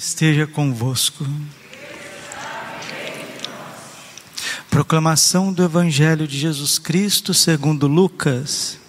esteja convosco. Proclamação do Evangelho de Jesus Cristo segundo Lucas.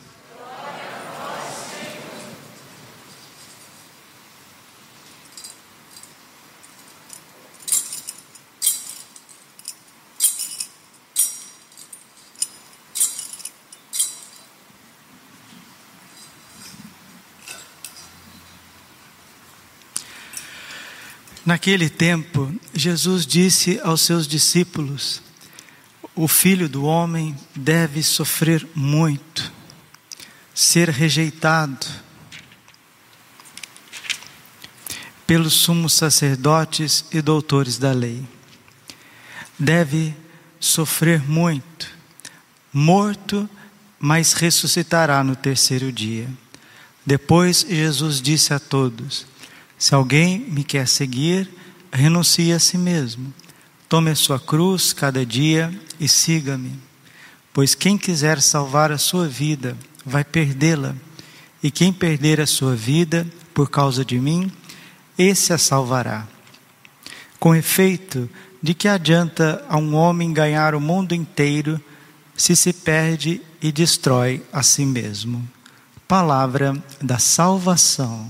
Naquele tempo, Jesus disse aos seus discípulos: O filho do homem deve sofrer muito, ser rejeitado pelos sumos sacerdotes e doutores da lei. Deve sofrer muito, morto, mas ressuscitará no terceiro dia. Depois Jesus disse a todos: se alguém me quer seguir, renuncie a si mesmo. Tome a sua cruz cada dia e siga-me. Pois quem quiser salvar a sua vida, vai perdê-la. E quem perder a sua vida por causa de mim, esse a salvará. Com efeito, de que adianta a um homem ganhar o mundo inteiro se se perde e destrói a si mesmo? Palavra da salvação.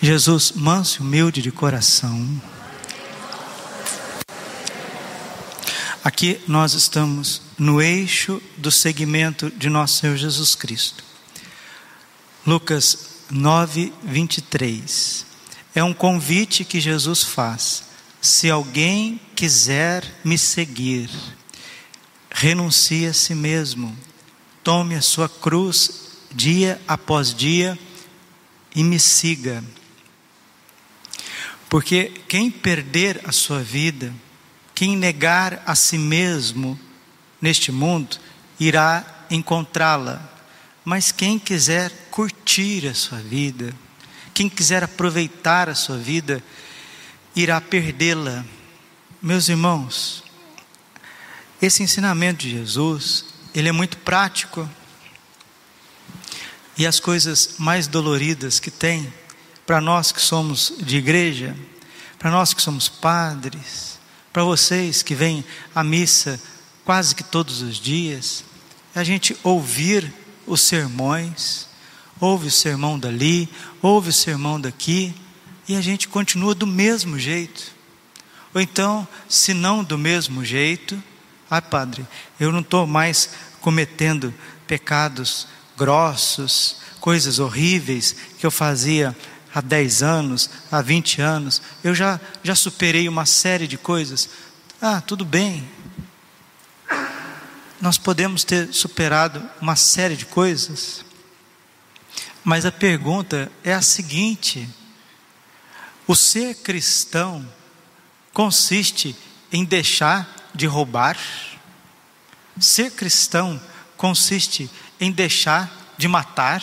Jesus, manso e humilde de coração. Aqui nós estamos no eixo do segmento de nosso Senhor Jesus Cristo. Lucas 9, 23. É um convite que Jesus faz. Se alguém quiser me seguir, renuncie a si mesmo, tome a sua cruz dia após dia e me siga. Porque quem perder a sua vida, quem negar a si mesmo neste mundo, irá encontrá-la. Mas quem quiser curtir a sua vida, quem quiser aproveitar a sua vida, irá perdê-la. Meus irmãos, esse ensinamento de Jesus, ele é muito prático. E as coisas mais doloridas que tem para nós que somos de igreja, para nós que somos padres, para vocês que vêm à missa quase que todos os dias, é a gente ouvir os sermões, ouve o sermão dali, ouve o sermão daqui, e a gente continua do mesmo jeito. Ou então, se não do mesmo jeito, ah, padre, eu não estou mais cometendo pecados grossos, coisas horríveis que eu fazia há 10 anos, há 20 anos, eu já, já superei uma série de coisas. Ah, tudo bem. Nós podemos ter superado uma série de coisas, mas a pergunta é a seguinte: o ser cristão consiste em deixar de roubar? Ser cristão consiste em deixar de matar?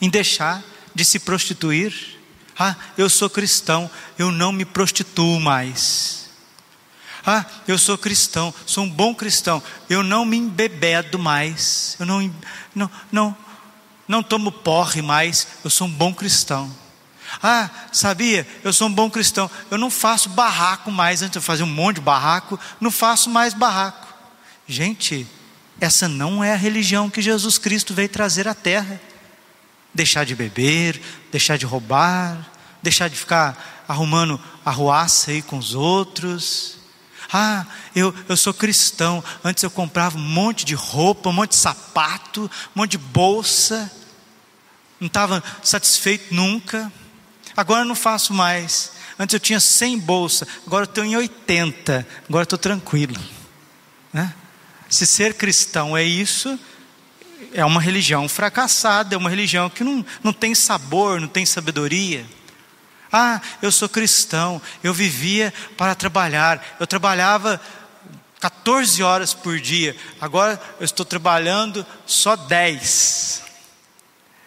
Em deixar de se prostituir. Ah, eu sou cristão, eu não me prostituo mais. Ah, eu sou cristão, sou um bom cristão, eu não me embebedo mais. Eu não, não, não, não tomo porre mais, eu sou um bom cristão. Ah, sabia? Eu sou um bom cristão. Eu não faço barraco mais. Antes eu fazia um monte de barraco, não faço mais barraco. Gente, essa não é a religião que Jesus Cristo veio trazer à terra deixar de beber, deixar de roubar, deixar de ficar arrumando arruaça aí com os outros. Ah, eu, eu sou cristão. Antes eu comprava um monte de roupa, um monte de sapato, um monte de bolsa. Não estava satisfeito nunca. Agora eu não faço mais. Antes eu tinha 100 bolsa, agora eu tenho em 80. Agora estou tranquilo. Né? Se ser cristão é isso, é uma religião fracassada, é uma religião que não, não tem sabor, não tem sabedoria. Ah, eu sou cristão, eu vivia para trabalhar, eu trabalhava 14 horas por dia, agora eu estou trabalhando só 10.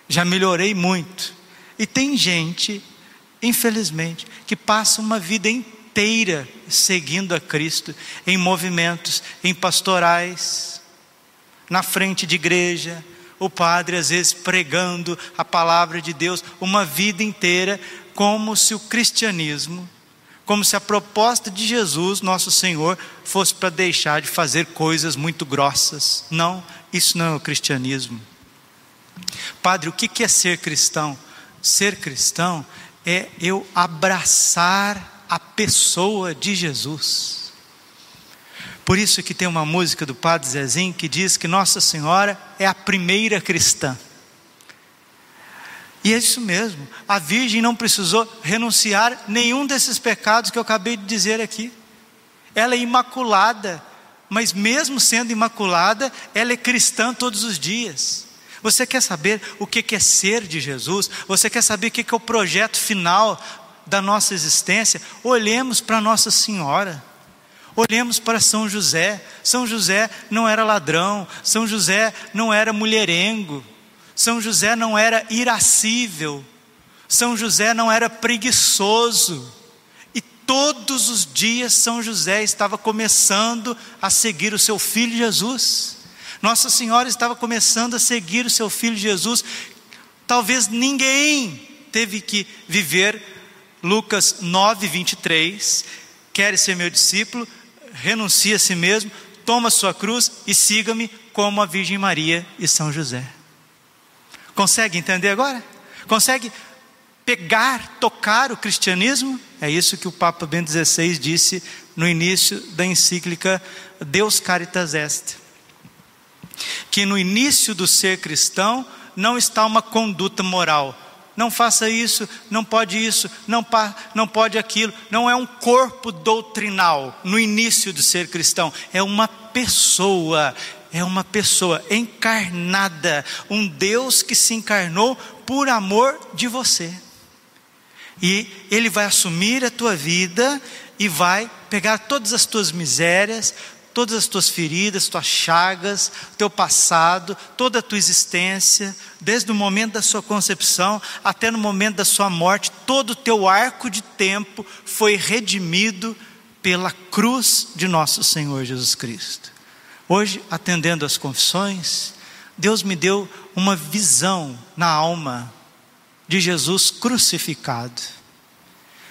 Já melhorei muito. E tem gente, infelizmente, que passa uma vida inteira seguindo a Cristo, em movimentos, em pastorais, na frente de igreja, o padre às vezes pregando a palavra de Deus uma vida inteira, como se o cristianismo como se a proposta de Jesus, nosso Senhor, fosse para deixar de fazer coisas muito grossas. Não, isso não é o cristianismo. Padre, o que é ser cristão? Ser cristão é eu abraçar a pessoa de Jesus. Por isso que tem uma música do Padre Zezinho que diz que Nossa Senhora é a primeira cristã. E é isso mesmo, a Virgem não precisou renunciar nenhum desses pecados que eu acabei de dizer aqui. Ela é imaculada, mas mesmo sendo imaculada, ela é cristã todos os dias. Você quer saber o que é ser de Jesus? Você quer saber o que é o projeto final da nossa existência? Olhemos para Nossa Senhora. Olhemos para São José. São José não era ladrão, São José não era mulherengo, são José não era irascível, São José não era preguiçoso, e todos os dias São José estava começando a seguir o seu filho Jesus. Nossa Senhora estava começando a seguir o seu filho Jesus. Talvez ninguém teve que viver Lucas 9, 23. Quer ser meu discípulo? Renuncie a si mesmo, toma sua cruz e siga-me como a Virgem Maria e São José. Consegue entender agora? Consegue pegar, tocar o cristianismo? É isso que o Papa Bento XVI disse no início da encíclica Deus Caritas Est. Que no início do ser cristão não está uma conduta moral. Não faça isso, não pode isso, não, não pode aquilo. Não é um corpo doutrinal no início do ser cristão. É uma pessoa, é uma pessoa encarnada, um Deus que se encarnou por amor de você. E Ele vai assumir a tua vida e vai pegar todas as tuas misérias, todas as tuas feridas, tuas chagas, teu passado, toda a tua existência, desde o momento da sua concepção até no momento da sua morte, todo o teu arco de tempo foi redimido pela cruz de nosso Senhor Jesus Cristo. Hoje, atendendo às confissões, Deus me deu uma visão na alma de Jesus crucificado.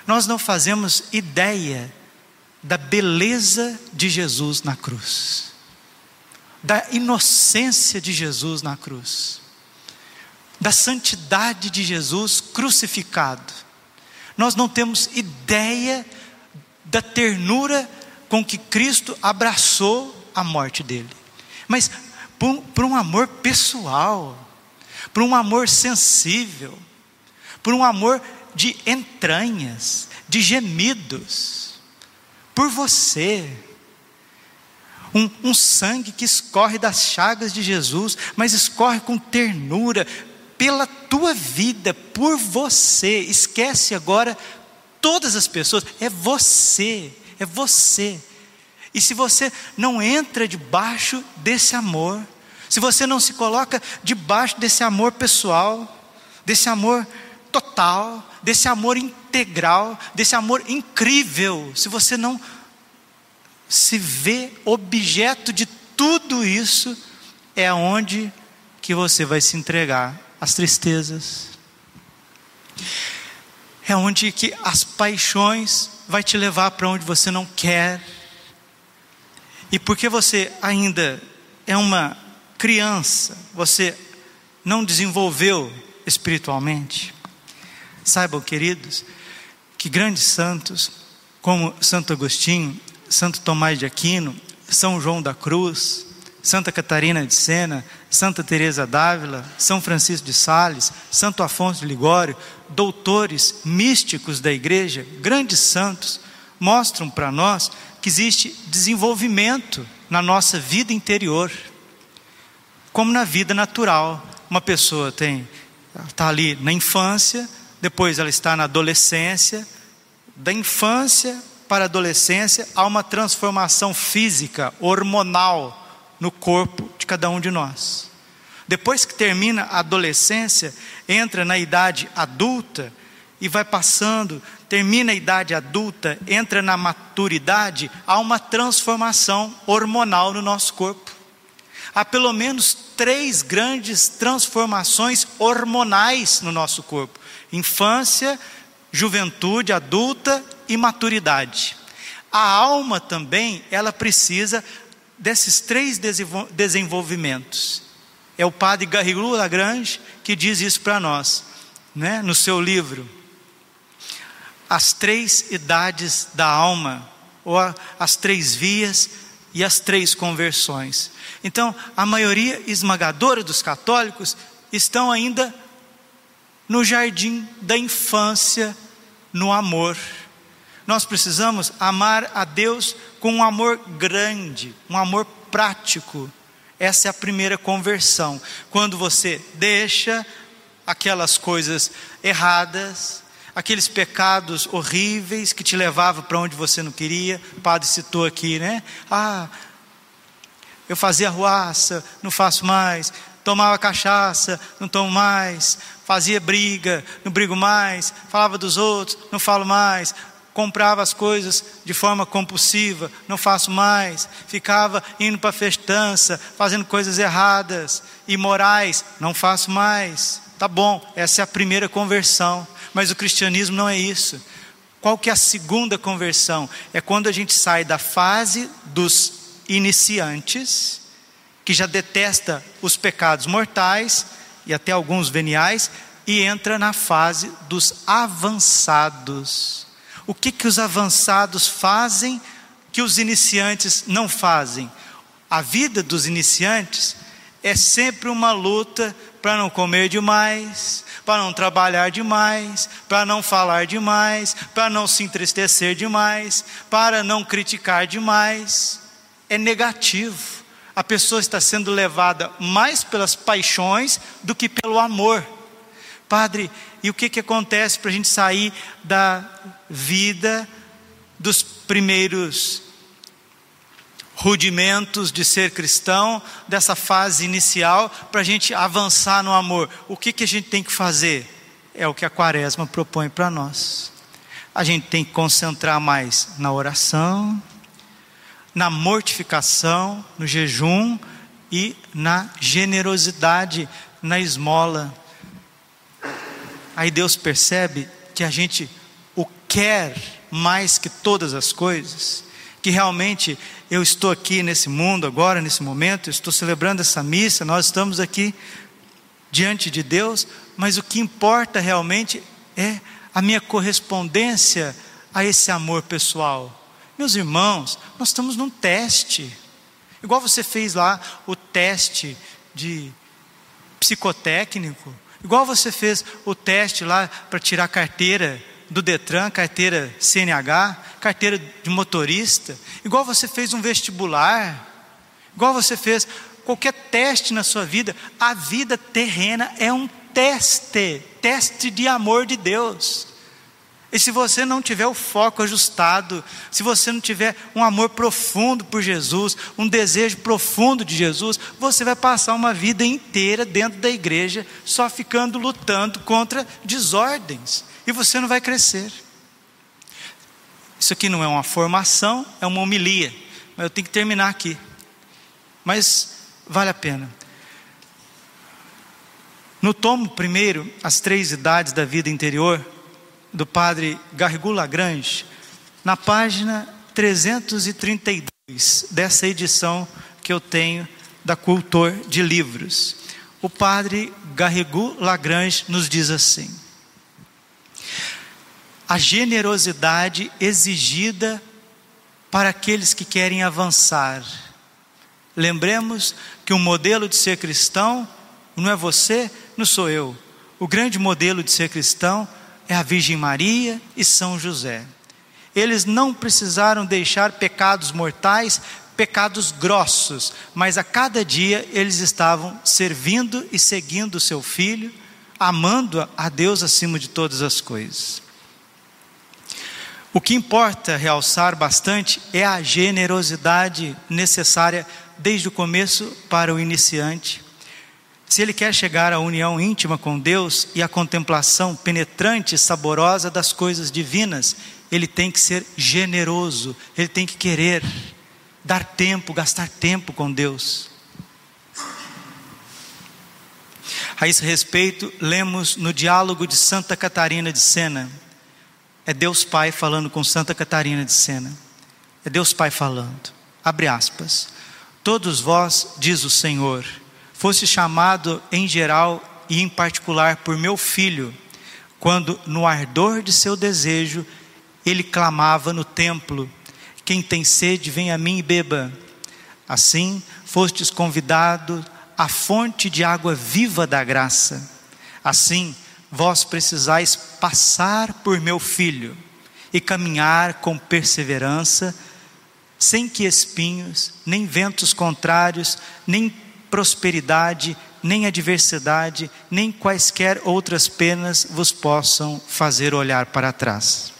Nós não fazemos ideia da beleza de Jesus na cruz, da inocência de Jesus na cruz, da santidade de Jesus crucificado. Nós não temos ideia da ternura com que Cristo abraçou a morte dele. Mas por, por um amor pessoal, por um amor sensível, por um amor de entranhas, de gemidos, por você. Um, um, sangue que escorre das chagas de Jesus, mas escorre com ternura pela tua vida, por você. Esquece agora todas as pessoas, é você, é você. E se você não entra debaixo desse amor, se você não se coloca debaixo desse amor pessoal, desse amor total, desse amor integral, desse amor incrível, se você não se vê objeto de tudo isso, é onde que você vai se entregar. Às tristezas. É onde que as paixões vai te levar para onde você não quer. E porque você ainda é uma criança, você não desenvolveu espiritualmente, saibam, queridos, que grandes santos, como Santo Agostinho, Santo Tomás de Aquino, São João da Cruz, Santa Catarina de Sena, Santa Teresa d'Ávila, São Francisco de Sales, Santo Afonso de Ligório, doutores místicos da igreja, grandes santos, mostram para nós que existe desenvolvimento na nossa vida interior, como na vida natural. Uma pessoa tem está ali na infância, depois ela está na adolescência, da infância para a adolescência, há uma transformação física, hormonal no corpo de cada um de nós. Depois que termina a adolescência, entra na idade adulta e vai passando, termina a idade adulta, entra na maturidade, há uma transformação hormonal no nosso corpo. Há pelo menos três grandes transformações hormonais no nosso corpo: infância, juventude adulta e maturidade. A alma também, ela precisa desses três desenvolvimentos. É o padre Garrigou Lagrange que diz isso para nós, né, no seu livro. As três idades da alma, ou as três vias e as três conversões. Então, a maioria esmagadora dos católicos estão ainda no jardim da infância, no amor. Nós precisamos amar a Deus com um amor grande, um amor prático. Essa é a primeira conversão. Quando você deixa aquelas coisas erradas, aqueles pecados horríveis que te levavam para onde você não queria. O padre citou aqui, né? Ah, eu fazia ruaça, não faço mais. Tomava cachaça, não tomo mais. Fazia briga, não brigo mais. Falava dos outros, não falo mais comprava as coisas de forma compulsiva, não faço mais, ficava indo para festança, fazendo coisas erradas, imorais, não faço mais. Tá bom, essa é a primeira conversão, mas o cristianismo não é isso. Qual que é a segunda conversão? É quando a gente sai da fase dos iniciantes, que já detesta os pecados mortais e até alguns veniais, e entra na fase dos avançados o que, que os avançados fazem que os iniciantes não fazem? A vida dos iniciantes é sempre uma luta para não comer demais, para não trabalhar demais, para não falar demais, para não se entristecer demais, para não criticar demais. É negativo. A pessoa está sendo levada mais pelas paixões do que pelo amor. Padre, e o que, que acontece para a gente sair da vida dos primeiros rudimentos de ser cristão, dessa fase inicial, para a gente avançar no amor? O que, que a gente tem que fazer? É o que a Quaresma propõe para nós. A gente tem que concentrar mais na oração, na mortificação, no jejum e na generosidade, na esmola Aí Deus percebe que a gente o quer mais que todas as coisas, que realmente eu estou aqui nesse mundo agora, nesse momento, estou celebrando essa missa, nós estamos aqui diante de Deus, mas o que importa realmente é a minha correspondência a esse amor pessoal. Meus irmãos, nós estamos num teste. Igual você fez lá o teste de psicotécnico, Igual você fez o teste lá para tirar carteira do Detran, carteira CNH, carteira de motorista, igual você fez um vestibular, igual você fez qualquer teste na sua vida, a vida terrena é um teste, teste de amor de Deus. E se você não tiver o foco ajustado, se você não tiver um amor profundo por Jesus, um desejo profundo de Jesus, você vai passar uma vida inteira dentro da igreja só ficando lutando contra desordens e você não vai crescer. Isso aqui não é uma formação, é uma homilia, mas eu tenho que terminar aqui. Mas vale a pena. No tomo primeiro, as três idades da vida interior, do padre Garrigou Lagrange, na página 332 dessa edição que eu tenho da Cultor de Livros. O padre Garrigou Lagrange nos diz assim: a generosidade exigida para aqueles que querem avançar. Lembremos que o modelo de ser cristão não é você, não sou eu. O grande modelo de ser cristão é a Virgem Maria e São José. Eles não precisaram deixar pecados mortais, pecados grossos, mas a cada dia eles estavam servindo e seguindo o seu filho, amando a Deus acima de todas as coisas. O que importa realçar bastante é a generosidade necessária desde o começo para o iniciante. Se ele quer chegar à união íntima com Deus e à contemplação penetrante e saborosa das coisas divinas, ele tem que ser generoso, ele tem que querer dar tempo, gastar tempo com Deus. A esse respeito, lemos no diálogo de Santa Catarina de Sena. É Deus Pai falando com Santa Catarina de Sena. É Deus Pai falando. Abre aspas. Todos vós, diz o Senhor, fosse chamado em geral e em particular por meu filho, quando no ardor de seu desejo ele clamava no templo: Quem tem sede, vem a mim e beba. Assim, fostes convidado à fonte de água viva da graça. Assim, vós precisais passar por meu filho e caminhar com perseverança, sem que espinhos, nem ventos contrários, nem prosperidade, nem adversidade, nem quaisquer outras penas vos possam fazer olhar para trás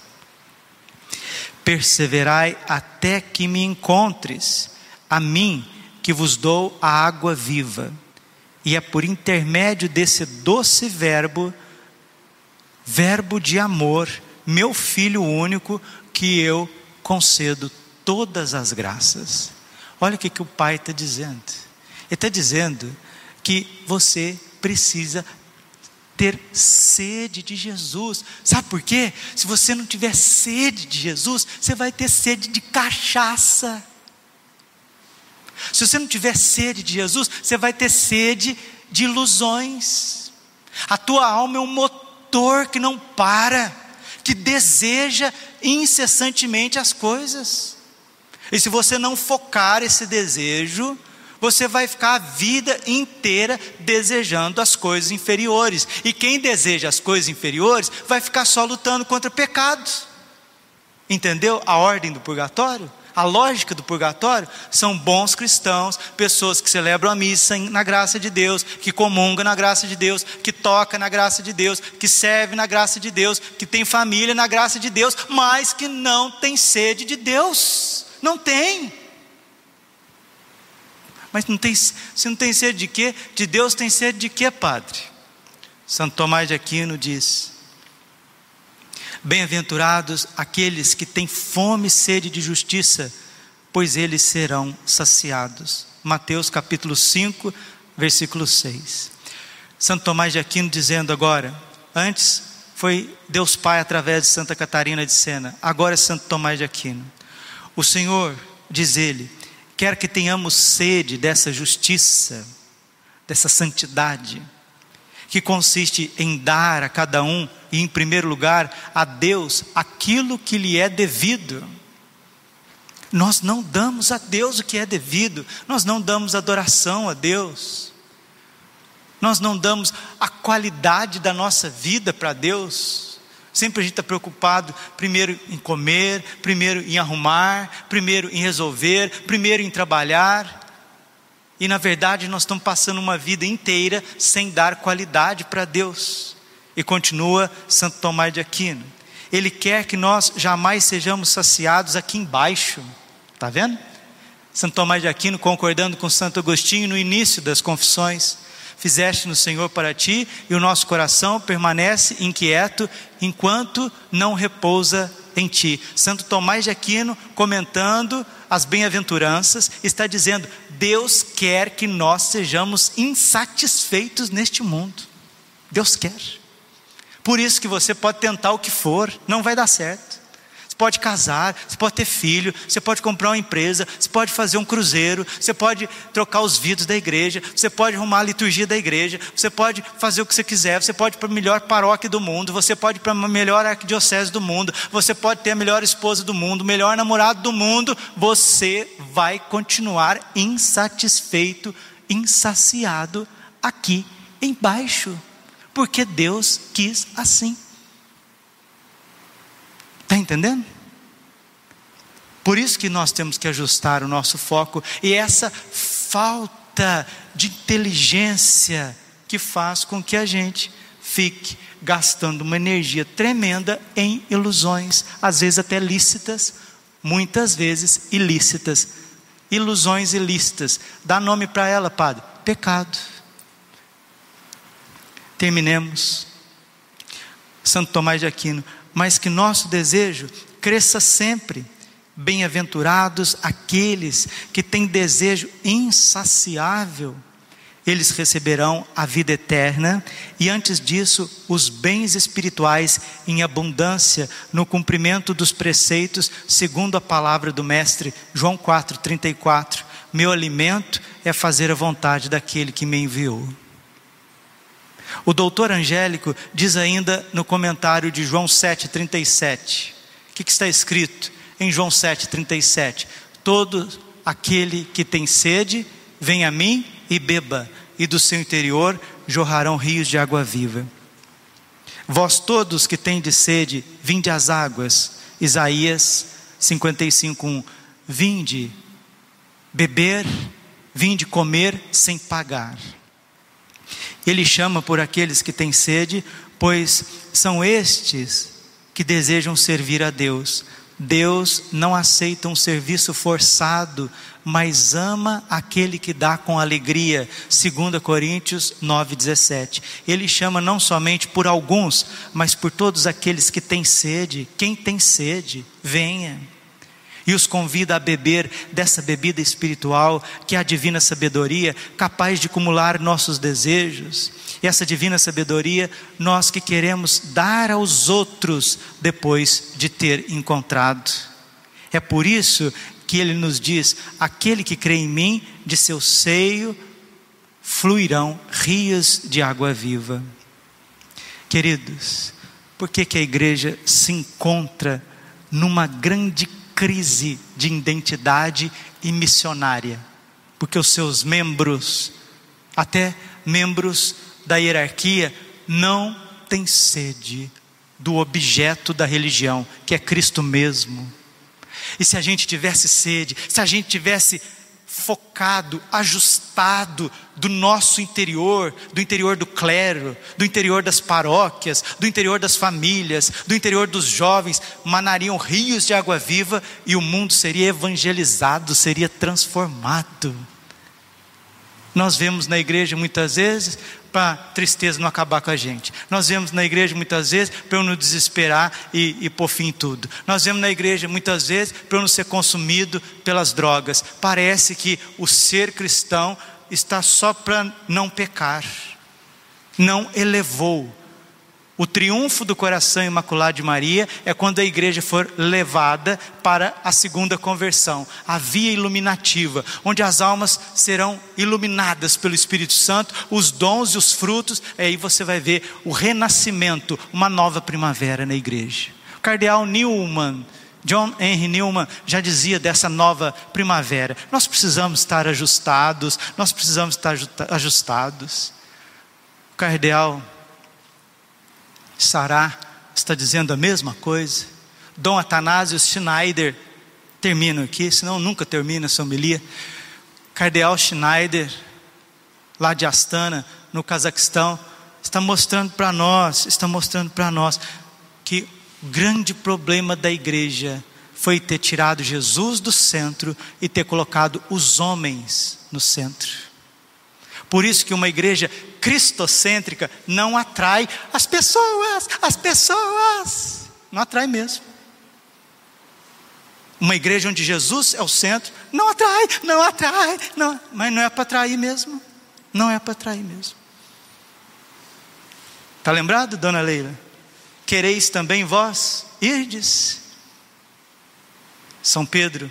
perseverai até que me encontres, a mim que vos dou a água viva. E é por intermédio desse doce verbo, verbo de amor, meu filho único, que eu concedo todas as graças. Olha o que, que o Pai está dizendo. Ele está dizendo que você precisa ter sede de Jesus. Sabe por quê? Se você não tiver sede de Jesus, você vai ter sede de cachaça. Se você não tiver sede de Jesus, você vai ter sede de ilusões. A tua alma é um motor que não para, que deseja incessantemente as coisas. E se você não focar esse desejo, você vai ficar a vida inteira desejando as coisas inferiores. E quem deseja as coisas inferiores vai ficar só lutando contra pecados. Entendeu a ordem do purgatório? A lógica do purgatório são bons cristãos, pessoas que celebram a missa na graça de Deus, que comungam na graça de Deus, que toca na graça de Deus, que serve na graça de Deus, que tem família na graça de Deus, mas que não tem sede de Deus. Não tem. Mas não tem, se não tem sede de quê? De Deus tem sede de quê, Padre? Santo Tomás de Aquino diz: Bem-aventurados aqueles que têm fome e sede de justiça, pois eles serão saciados. Mateus capítulo 5, versículo 6. Santo Tomás de Aquino dizendo agora, antes foi Deus Pai através de Santa Catarina de Sena, agora é Santo Tomás de Aquino. O Senhor, diz ele, quer que tenhamos sede dessa justiça, dessa santidade, que consiste em dar a cada um, e em primeiro lugar, a Deus aquilo que lhe é devido. Nós não damos a Deus o que é devido, nós não damos adoração a Deus, nós não damos a qualidade da nossa vida para Deus. Sempre a gente está preocupado, primeiro em comer, primeiro em arrumar, primeiro em resolver, primeiro em trabalhar. E na verdade nós estamos passando uma vida inteira sem dar qualidade para Deus. E continua Santo Tomás de Aquino. Ele quer que nós jamais sejamos saciados aqui embaixo. Está vendo? Santo Tomás de Aquino concordando com Santo Agostinho no início das confissões fizeste no Senhor para ti, e o nosso coração permanece inquieto enquanto não repousa em ti. Santo Tomás de Aquino, comentando as bem-aventuranças, está dizendo: Deus quer que nós sejamos insatisfeitos neste mundo. Deus quer. Por isso que você pode tentar o que for, não vai dar certo pode casar, você pode ter filho, você pode comprar uma empresa, você pode fazer um cruzeiro, você pode trocar os vidros da igreja, você pode arrumar a liturgia da igreja, você pode fazer o que você quiser, você pode ir para a melhor paróquia do mundo, você pode ir para a melhor arquidiocese do mundo, você pode ter a melhor esposa do mundo, o melhor namorado do mundo, você vai continuar insatisfeito, insaciado aqui embaixo, porque Deus quis assim. Está entendendo? Por isso que nós temos que ajustar o nosso foco e essa falta de inteligência que faz com que a gente fique gastando uma energia tremenda em ilusões, às vezes até lícitas, muitas vezes ilícitas. Ilusões ilícitas. Dá nome para ela, padre: pecado. Terminemos. Santo Tomás de Aquino, mas que nosso desejo cresça sempre. Bem-aventurados aqueles que têm desejo insaciável eles receberão a vida eterna e, antes disso, os bens espirituais em abundância no cumprimento dos preceitos, segundo a palavra do Mestre, João 4,34. Meu alimento é fazer a vontade daquele que me enviou. O doutor Angélico diz ainda no comentário de João 7,37. O que, que está escrito em João 7,37? Todo aquele que tem sede, vem a mim e beba, e do seu interior jorrarão rios de água viva. Vós todos que tendes sede, vinde às águas. Isaías 55:1. Vinde beber, vinde comer sem pagar. Ele chama por aqueles que têm sede, pois são estes que desejam servir a Deus. Deus não aceita um serviço forçado, mas ama aquele que dá com alegria. 2 Coríntios 9,17. Ele chama não somente por alguns, mas por todos aqueles que têm sede. Quem tem sede, venha. E os convida a beber dessa bebida espiritual, que é a divina sabedoria, capaz de acumular nossos desejos. E essa divina sabedoria, nós que queremos dar aos outros depois de ter encontrado. É por isso que ele nos diz: aquele que crê em mim, de seu seio fluirão rios de água viva. Queridos, por que, que a igreja se encontra numa grande crise de identidade e missionária? Porque os seus membros, até membros da hierarquia, não têm sede do objeto da religião, que é Cristo mesmo. E se a gente tivesse sede, se a gente tivesse focado, ajustado do nosso interior, do interior do clero, do interior das paróquias, do interior das famílias, do interior dos jovens, manariam rios de água viva e o mundo seria evangelizado, seria transformado. Nós vemos na igreja muitas vezes para tristeza não acabar com a gente. Nós vemos na igreja muitas vezes para eu não desesperar e, e pôr fim em tudo. Nós vemos na igreja muitas vezes para eu não ser consumido pelas drogas. Parece que o ser cristão está só para não pecar. Não elevou o triunfo do coração imaculado de Maria é quando a igreja for levada para a segunda conversão, a via iluminativa, onde as almas serão iluminadas pelo Espírito Santo, os dons e os frutos, aí você vai ver o renascimento, uma nova primavera na igreja. O cardeal Newman, John Henry Newman já dizia dessa nova primavera. Nós precisamos estar ajustados, nós precisamos estar ajustados. O cardeal Sará está dizendo a mesma coisa. Dom Atanásio Schneider, termino aqui, senão nunca termina essa homilia. Cardeal Schneider, lá de Astana, no Cazaquistão, está mostrando para nós, está mostrando para nós que o grande problema da igreja foi ter tirado Jesus do centro e ter colocado os homens no centro. Por isso que uma igreja cristocêntrica não atrai as pessoas, as pessoas. Não atrai mesmo. Uma igreja onde Jesus é o centro, não atrai, não atrai, não, mas não é para atrair mesmo. Não é para atrair mesmo. Está lembrado, dona Leila? Quereis também vós irdes? São Pedro,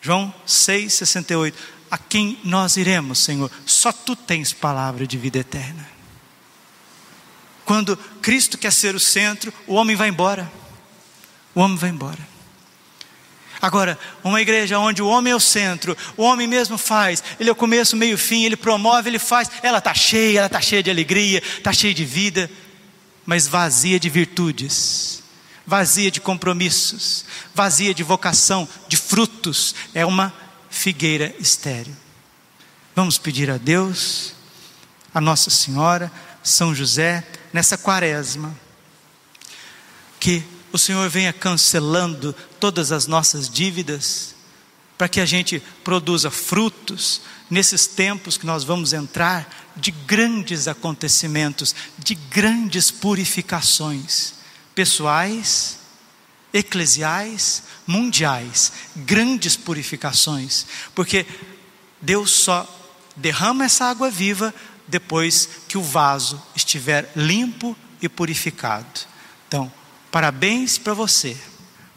João 6,68 a quem nós iremos, Senhor? Só tu tens palavra de vida eterna. Quando Cristo quer ser o centro, o homem vai embora. O homem vai embora. Agora, uma igreja onde o homem é o centro, o homem mesmo faz, ele é o começo, meio fim, ele promove, ele faz, ela está cheia, ela está cheia de alegria, está cheia de vida, mas vazia de virtudes, vazia de compromissos, vazia de vocação, de frutos, é uma figueira estéreo. Vamos pedir a Deus, a Nossa Senhora, São José, nessa quaresma, que o Senhor venha cancelando todas as nossas dívidas, para que a gente produza frutos nesses tempos que nós vamos entrar de grandes acontecimentos, de grandes purificações pessoais, eclesiais, mundiais, grandes purificações, porque Deus só derrama essa água viva depois que o vaso estiver limpo e purificado. Então, parabéns para você.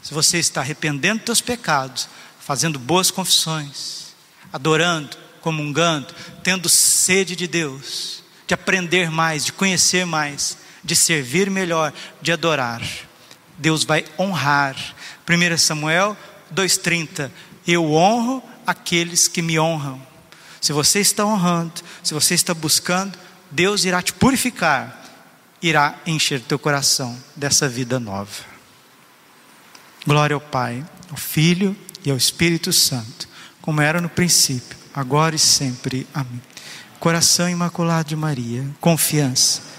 Se você está arrependendo dos seus pecados, fazendo boas confissões, adorando, comungando, tendo sede de Deus, de aprender mais, de conhecer mais, de servir melhor, de adorar. Deus vai honrar. 1 Samuel 2,30: Eu honro aqueles que me honram. Se você está honrando, se você está buscando, Deus irá te purificar, irá encher teu coração dessa vida nova. Glória ao Pai, ao Filho e ao Espírito Santo, como era no princípio, agora e sempre. Amém. Coração imaculado de Maria, confiança